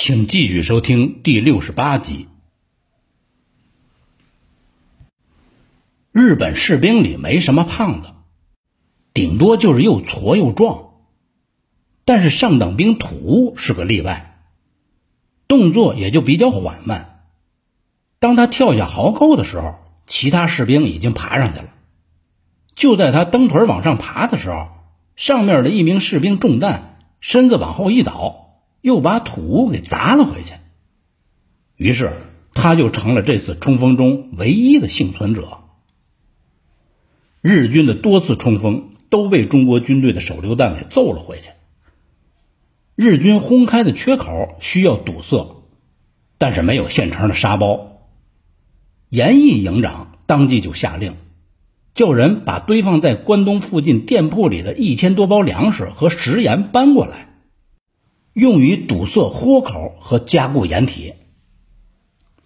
请继续收听第六十八集。日本士兵里没什么胖子，顶多就是又矬又壮。但是上等兵土是个例外，动作也就比较缓慢。当他跳下壕沟的时候，其他士兵已经爬上去了。就在他蹬腿往上爬的时候，上面的一名士兵中弹，身子往后一倒，又把土给砸了回去。于是他就成了这次冲锋中唯一的幸存者。日军的多次冲锋都被中国军队的手榴弹给揍了回去。日军轰开的缺口需要堵塞，但是没有现成的沙包。严毅营长当即就下令，叫人把堆放在关东附近店铺里的一千多包粮食和食盐搬过来，用于堵塞豁口和加固掩体。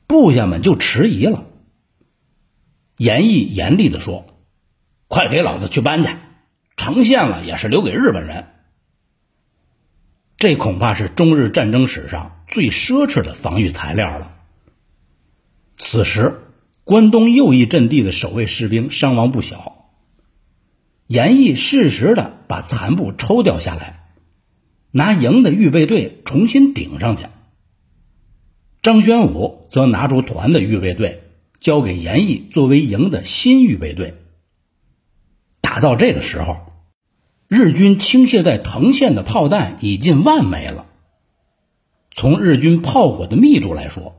部下们就迟疑了。严毅严厉地说。快给老子去搬去！成线了也是留给日本人。这恐怕是中日战争史上最奢侈的防御材料了。此时，关东右翼阵地的守卫士兵伤亡不小。严毅适时的把残部抽调下来，拿营的预备队重新顶上去。张宣武则拿出团的预备队，交给严毅作为营的新预备队。打到这个时候，日军倾泻在藤县的炮弹已近万枚了。从日军炮火的密度来说，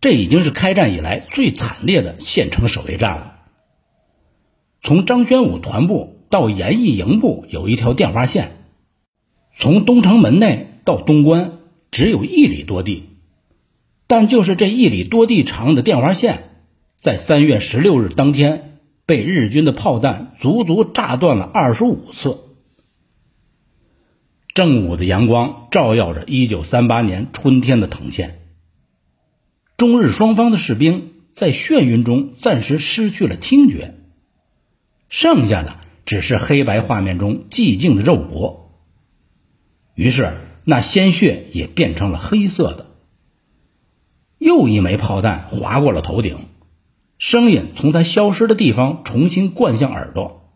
这已经是开战以来最惨烈的县城守卫战了。从张宣武团部到严毅营部有一条电话线，从东城门内到东关只有一里多地，但就是这一里多地长的电话线，在三月十六日当天。被日军的炮弹足足炸断了二十五次。正午的阳光照耀着一九三八年春天的藤县。中日双方的士兵在眩晕中暂时失去了听觉，剩下的只是黑白画面中寂静的肉搏。于是，那鲜血也变成了黑色的。又一枚炮弹划过了头顶。声音从他消失的地方重新灌向耳朵，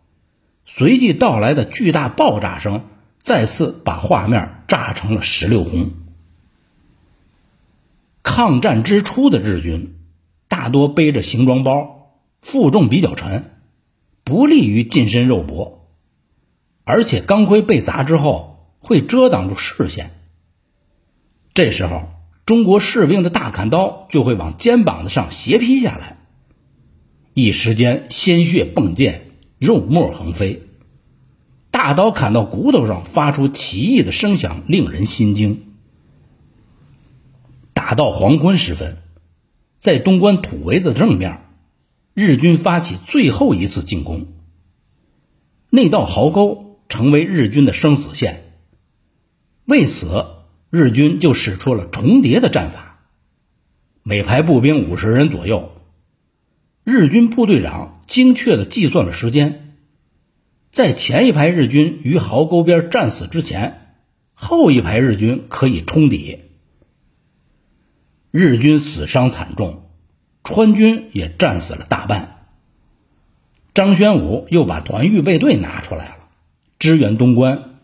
随即到来的巨大爆炸声再次把画面炸成了石榴红。抗战之初的日军大多背着行装包，负重比较沉，不利于近身肉搏，而且钢盔被砸之后会遮挡住视线。这时候，中国士兵的大砍刀就会往肩膀子上斜劈下来。一时间，鲜血迸溅，肉沫横飞，大刀砍到骨头上，发出奇异的声响，令人心惊。打到黄昏时分，在东关土围子正面，日军发起最后一次进攻。那道壕沟成为日军的生死线，为此，日军就使出了重叠的战法，每排步兵五十人左右。日军部队长精确地计算了时间，在前一排日军于壕沟边战死之前，后一排日军可以冲抵。日军死伤惨重，川军也战死了大半。张宣武又把团预备队拿出来了，支援东关。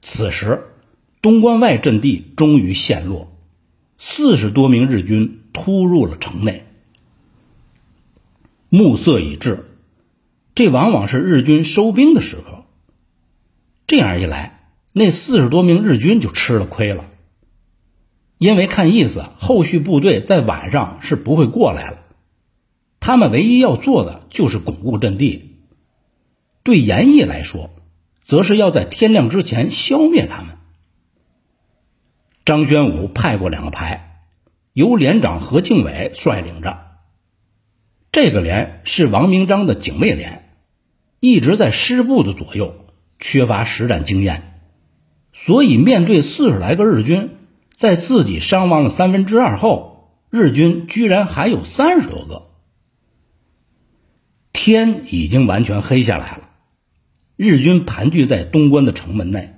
此时，东关外阵地终于陷落，四十多名日军突入了城内。暮色已至，这往往是日军收兵的时刻。这样一来，那四十多名日军就吃了亏了，因为看意思，后续部队在晚上是不会过来了。他们唯一要做的就是巩固阵地。对严毅来说，则是要在天亮之前消灭他们。张宣武派过两个排，由连长何庆伟率领着。这个连是王明章的警卫连，一直在师部的左右，缺乏实战经验，所以面对四十来个日军，在自己伤亡了三分之二后，日军居然还有三十多个。天已经完全黑下来了，日军盘踞在东关的城门内，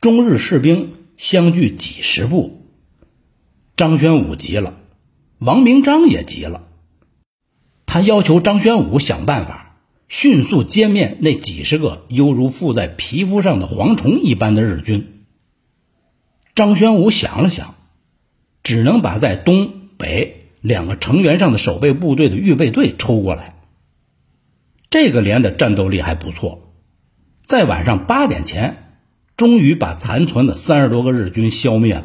中日士兵相距几十步。张宣武急了，王明章也急了，他要求张宣武想办法，迅速歼灭那几十个犹如附在皮肤上的蝗虫一般的日军。张宣武想了想，只能把在东北两个成员上的守备部队的预备队抽过来。这个连的战斗力还不错，在晚上八点前，终于把残存的三十多个日军消灭了，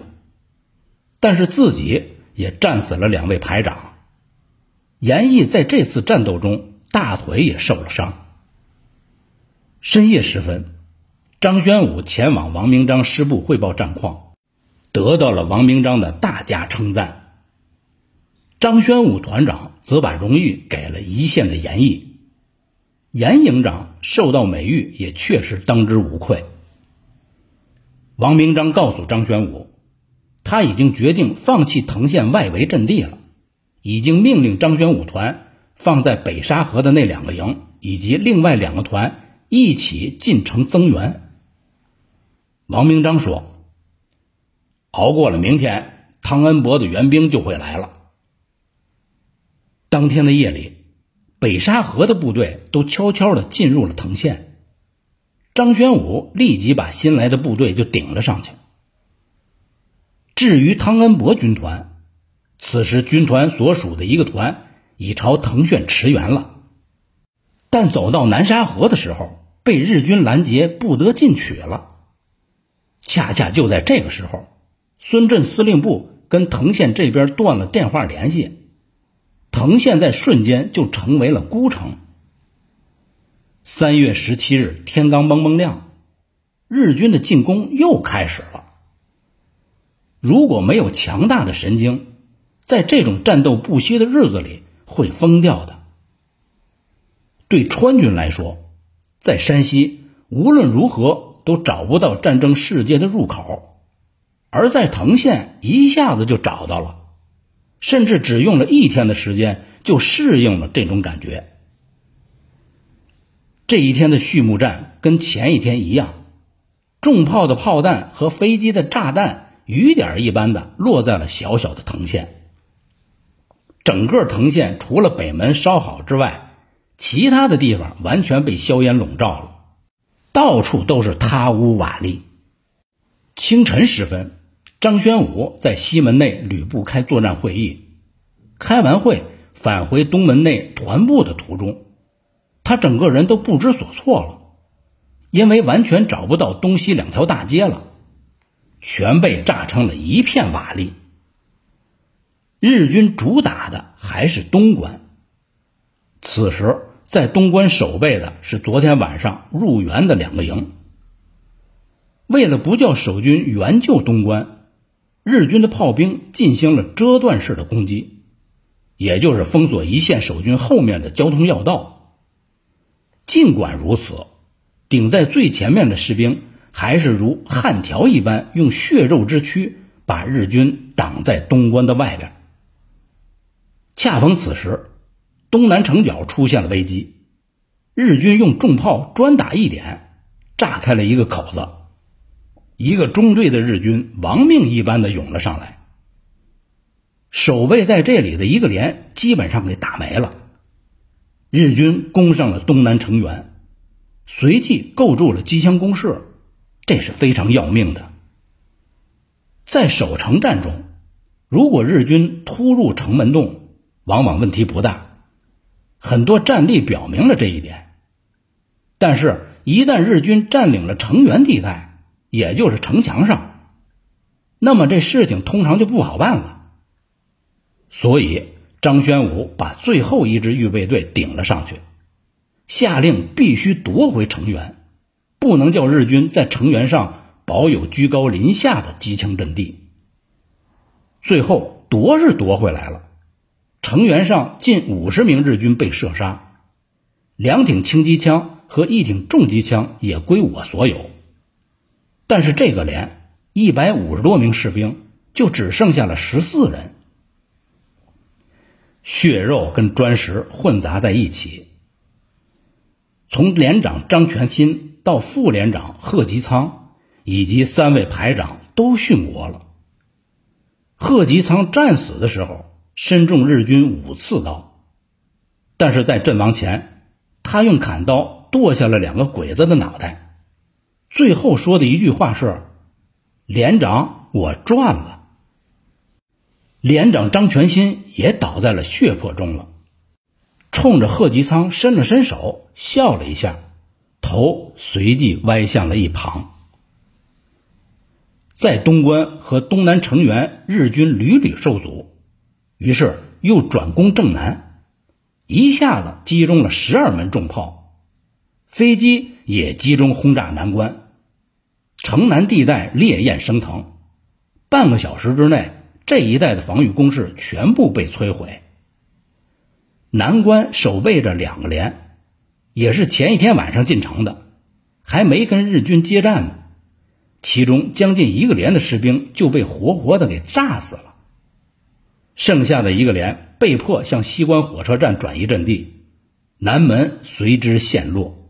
但是自己也战死了两位排长。严毅在这次战斗中大腿也受了伤。深夜时分，张宣武前往王明章师部汇报战况，得到了王明章的大加称赞。张宣武团长则把荣誉给了一线的严毅。严营长受到美誉，也确实当之无愧。王明章告诉张玄武，他已经决定放弃藤县外围阵地了，已经命令张玄武团放在北沙河的那两个营以及另外两个团一起进城增援。王明章说：“熬过了明天，汤恩伯的援兵就会来了。”当天的夜里。北沙河的部队都悄悄地进入了藤县，张宣武立即把新来的部队就顶了上去。至于汤恩伯军团，此时军团所属的一个团已朝藤县驰援了，但走到南沙河的时候，被日军拦截，不得进取了。恰恰就在这个时候，孙震司令部跟藤县这边断了电话联系。藤县在瞬间就成为了孤城。三月十七日，天刚蒙蒙亮，日军的进攻又开始了。如果没有强大的神经，在这种战斗不息的日子里会疯掉的。对川军来说，在山西无论如何都找不到战争世界的入口，而在藤县一下子就找到了。甚至只用了一天的时间就适应了这种感觉。这一天的序幕战跟前一天一样，重炮的炮弹和飞机的炸弹雨点一般的落在了小小的藤县。整个藤县除了北门烧好之外，其他的地方完全被硝烟笼罩了，到处都是塌屋瓦砾。清晨时分。张宣武在西门内旅部开作战会议，开完会返回东门内团部的途中，他整个人都不知所措了，因为完全找不到东西两条大街了，全被炸成了一片瓦砾。日军主打的还是东关，此时在东关守备的是昨天晚上入援的两个营，为了不叫守军援救东关。日军的炮兵进行了遮断式的攻击，也就是封锁一线守军后面的交通要道。尽管如此，顶在最前面的士兵还是如焊条一般，用血肉之躯把日军挡在东关的外边。恰逢此时，东南城角出现了危机，日军用重炮专打一点，炸开了一个口子。一个中队的日军亡命一般的涌了上来，守备在这里的一个连基本上给打没了。日军攻上了东南城垣，随即构筑了机枪工事，这是非常要命的。在守城战中，如果日军突入城门洞，往往问题不大，很多战例表明了这一点。但是，一旦日军占领了城垣地带，也就是城墙上，那么这事情通常就不好办了。所以张宣武把最后一支预备队顶了上去，下令必须夺回城垣，不能叫日军在城垣上保有居高临下的机枪阵地。最后夺是夺回来了，城垣上近五十名日军被射杀，两挺轻机枪和一挺重机枪也归我所有。但是这个连一百五十多名士兵就只剩下了十四人，血肉跟砖石混杂在一起。从连长张全新到副连长贺吉仓以及三位排长都殉国了。贺吉仓战死的时候，身中日军五刺刀，但是在阵亡前，他用砍刀剁下了两个鬼子的脑袋，最后说的一句话是：“连长，我赚了。”连长张全新也倒在了血泊中了，冲着贺吉仓伸了伸手，笑了一下，头随即歪向了一旁。在东关和东南城垣，日军屡屡受阻，于是又转攻正南，一下子击中了十二门重炮，飞机也集中轰炸南关，城南地带烈焰升腾，半个小时之内。这一带的防御工事全部被摧毁。南关守备着两个连，也是前一天晚上进城的，还没跟日军接战呢。其中将近一个连的士兵就被活活的给炸死了，剩下的一个连被迫向西关火车站转移阵地，南门随之陷落。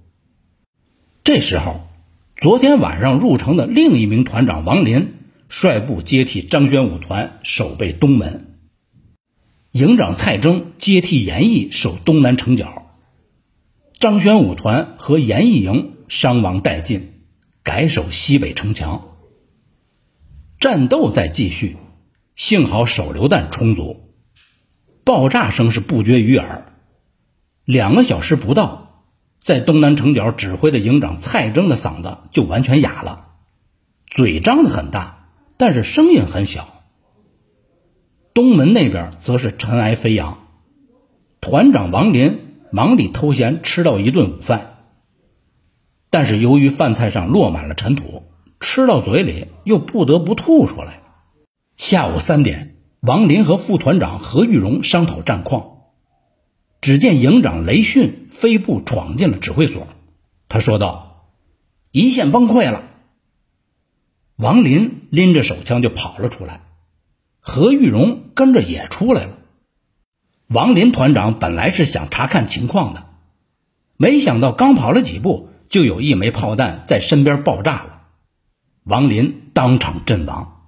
这时候，昨天晚上入城的另一名团长王林。率部接替张宣武团守备东门，营长蔡征接替严毅守东南城角，张宣武团和严毅营伤亡殆尽，改守西北城墙。战斗在继续，幸好手榴弹充足，爆炸声是不绝于耳。两个小时不到，在东南城角指挥的营长蔡征的嗓子就完全哑了，嘴张得很大。但是声音很小。东门那边则是尘埃飞扬，团长王林忙里偷闲吃到一顿午饭，但是由于饭菜上落满了尘土，吃到嘴里又不得不吐出来。下午三点，王林和副团长何玉荣商讨战况，只见营长雷迅飞步闯进了指挥所，他说道：“一线崩溃了。”王林拎着手枪就跑了出来，何玉荣跟着也出来了。王林团长本来是想查看情况的，没想到刚跑了几步，就有一枚炮弹在身边爆炸了，王林当场阵亡。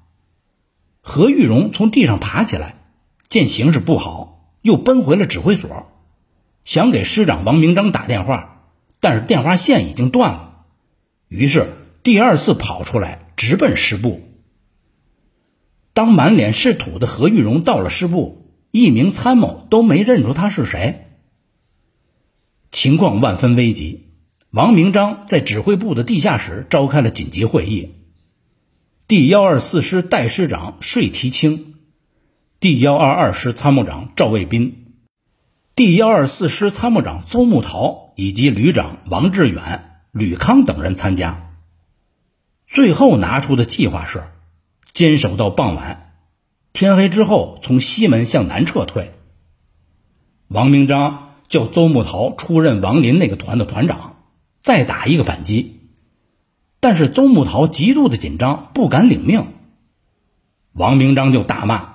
何玉荣从地上爬起来，见形势不好，又奔回了指挥所，想给师长王明章打电话，但是电话线已经断了，于是第二次跑出来。直奔师部。当满脸是土的何玉荣到了师部，一名参谋都没认出他是谁。情况万分危急，王明章在指挥部的地下室召开了紧急会议。第幺二四师代师长税提清，第幺二二师参谋长赵卫斌，第幺二四师参谋长邹木桃以及旅长王志远、吕康等人参加。最后拿出的计划是，坚守到傍晚，天黑之后从西门向南撤退。王明章叫邹木桃出任王林那个团的团长，再打一个反击。但是邹木桃极度的紧张，不敢领命。王明章就大骂：“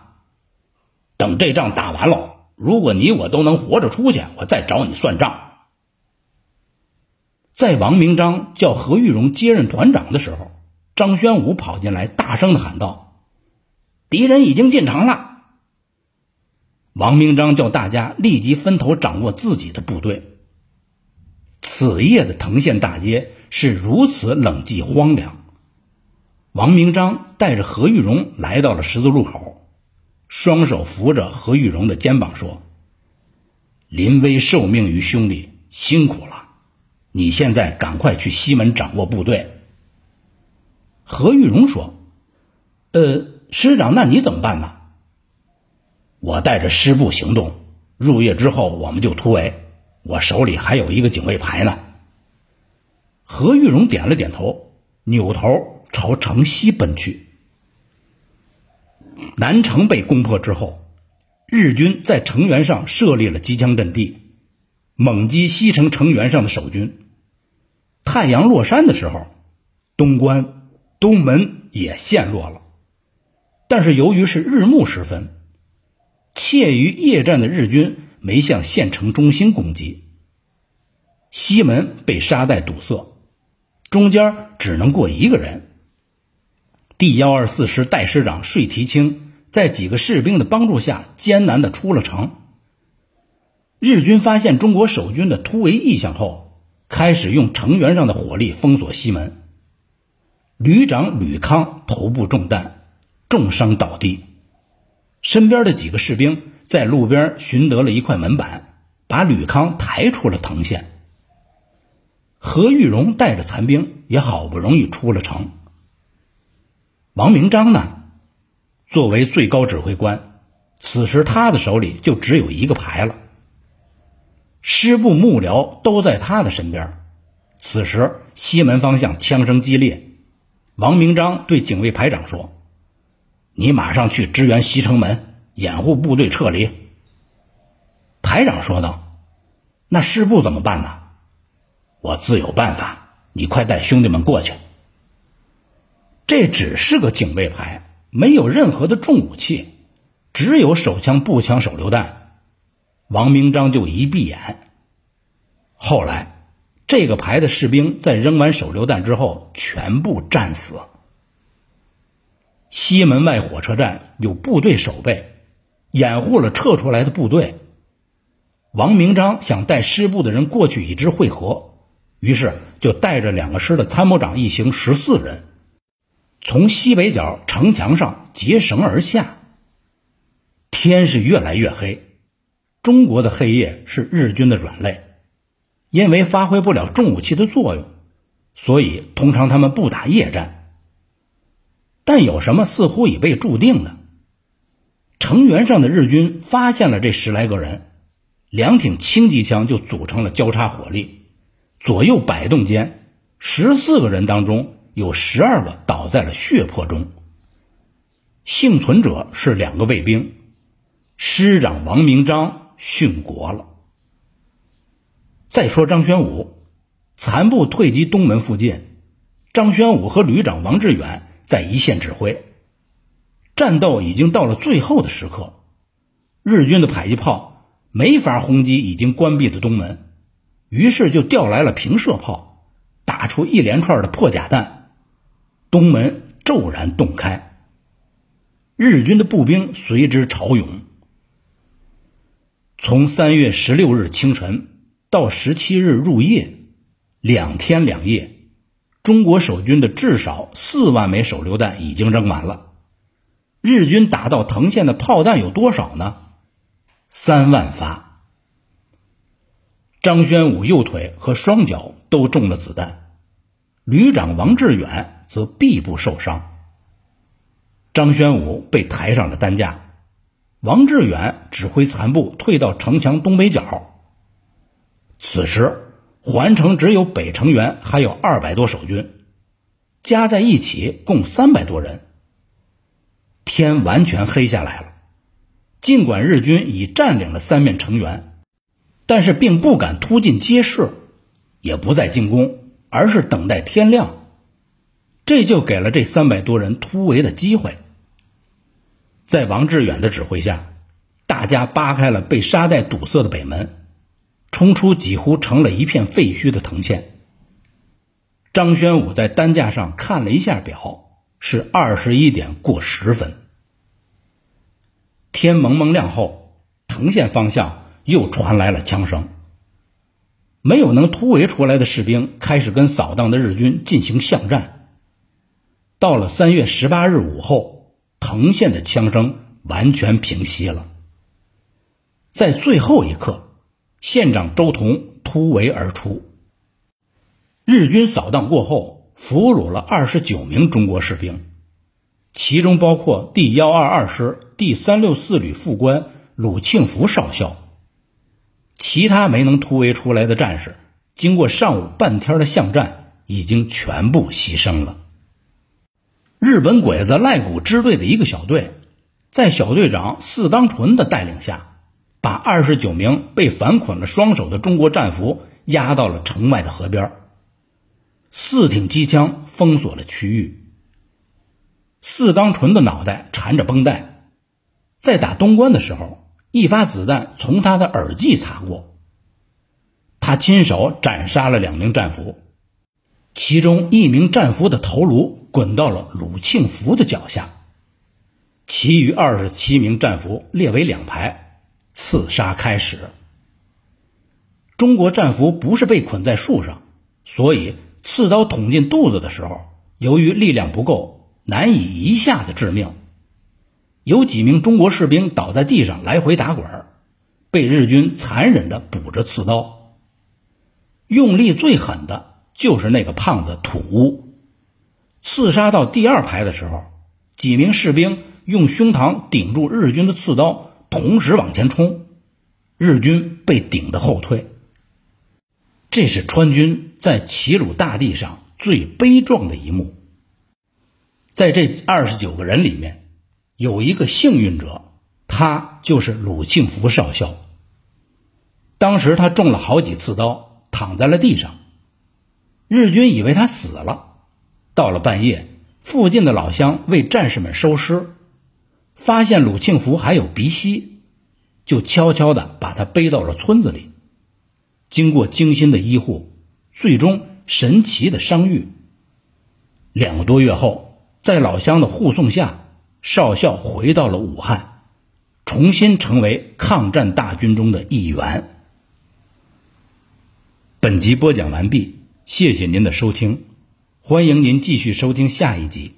等这仗打完了，如果你我都能活着出去，我再找你算账。”在王明章叫何玉荣接任团长的时候。张宣武跑进来，大声的喊道：“敌人已经进城了。”王明章叫大家立即分头掌握自己的部队。此夜的藤县大街是如此冷寂荒凉。王明章带着何玉荣来到了十字路口，双手扶着何玉荣的肩膀说：“临危受命于兄弟，辛苦了。你现在赶快去西门掌握部队。”何玉荣说：“呃，师长，那你怎么办呢？我带着师部行动，入夜之后我们就突围。我手里还有一个警卫排呢。”何玉荣点了点头，扭头朝城西奔去。南城被攻破之后，日军在城垣上设立了机枪阵地，猛击西城城垣上的守军。太阳落山的时候，东关。东门也陷落了，但是由于是日暮时分，怯于夜战的日军没向县城中心攻击。西门被沙袋堵塞，中间只能过一个人。第幺二四师代师长税提清在几个士兵的帮助下，艰难的出了城。日军发现中国守军的突围意向后，开始用城垣上的火力封锁西门。旅长吕康头部中弹，重伤倒地，身边的几个士兵在路边寻得了一块门板，把吕康抬出了藤县。何玉荣带着残兵也好不容易出了城。王明章呢，作为最高指挥官，此时他的手里就只有一个牌了。师部幕僚都在他的身边。此时西门方向枪声激烈，王明章对警卫排长说：“你马上去支援西城门，掩护部队撤离。”排长说道：“那师部怎么办呢？”我自有办法，你快带兄弟们过去。这只是个警卫排，没有任何的重武器，只有手枪、步枪、手榴弹。王明章就一闭眼。后来，这个排的士兵在扔完手榴弹之后，全部战死。西门外火车站有部队守备，掩护了撤出来的部队。王明章想带师部的人过去与之会合。于是就带着两个师的参谋长一行十四人，从西北角城墙上结绳而下。天是越来越黑，中国的黑夜是日军的软肋，因为发挥不了重武器的作用，所以通常他们不打夜战。但有什么似乎已被注定的？城垣上的日军发现了这十来个人，两挺轻机枪就组成了交叉火力。左右摆动间，十四个人当中有十二个倒在了血泊中。幸存者是两个卫兵，师长王明章殉国了。再说张宣武，残部退击东门附近，张宣武和旅长王志远在一线指挥。战斗已经到了最后的时刻，日军的迫击炮没法轰击已经关闭的东门。于是就调来了平射炮，打出一连串的破甲弹，东门骤然洞开。日军的步兵随之潮涌。从三月十六日清晨到十七日入夜，两天两夜，中国守军的至少四万枚手榴弹已经扔完了。日军打到藤县的炮弹有多少呢？三万发。张宣武右腿和双脚都中了子弹，旅长王志远则臂部受伤。张宣武被抬上了担架，王志远指挥残部退到城墙东北角。此时环城只有北城垣还有二百多守军，加在一起共三百多人。天完全黑下来了，尽管日军已占领了三面城垣。但是并不敢突进街市，也不再进攻，而是等待天亮。这就给了这三百多人突围的机会。在王志远的指挥下，大家扒开了被沙袋堵塞的北门，冲出几乎成了一片废墟的藤县。张宣武在担架上看了一下表，是二十一点过十分。天蒙蒙亮后，藤县方向。又传来了枪声。没有能突围出来的士兵开始跟扫荡的日军进行巷战。到了三月十八日午后，藤县的枪声完全平息了。在最后一刻，县长周同突围而出。日军扫荡过后，俘虏了二十九名中国士兵，其中包括第幺二二师第三六四旅副官鲁庆福少校。其他没能突围出来的战士，经过上午半天的巷战，已经全部牺牲了。日本鬼子赖谷支队的一个小队，在小队长四冈纯的带领下，把二十九名被反捆了双手的中国战俘押到了城外的河边。四挺机枪封锁了区域。四冈纯的脑袋缠着绷带，在打东关的时候。一发子弹从他的耳际擦过，他亲手斩杀了两名战俘。其中一名战俘的头颅滚到了鲁庆福的脚下，其余二十七名战俘列为两排，刺杀开始。中国战俘不是被捆在树上，所以刺刀捅进肚子的时候，由于力量不够，难以一下子致命。有几名中国士兵倒在地上来回打滚被日军残忍地补着刺刀。用力最狠的就是那个胖子土屋。刺杀到第二排的时候，几名士兵用胸膛顶住日军的刺刀，同时往前冲，日军被顶得后退。这是川军在齐鲁大地上最悲壮的一幕。在这二十九个人里面。有一个幸运者，他就是鲁庆福少校。当时他中了好几次刀，躺在了地上。日军以为他死了。到了半夜，附近的老乡为战士们收尸，发现鲁庆福还有鼻息，就悄悄地把他背到了村子里。经过精心的医护，最终神奇的伤愈。两个多月后，在老乡的护送下。少校回到了武汉，重新成为抗战大军中的一员。本集播讲完毕，谢谢您的收听，欢迎您继续收听下一集。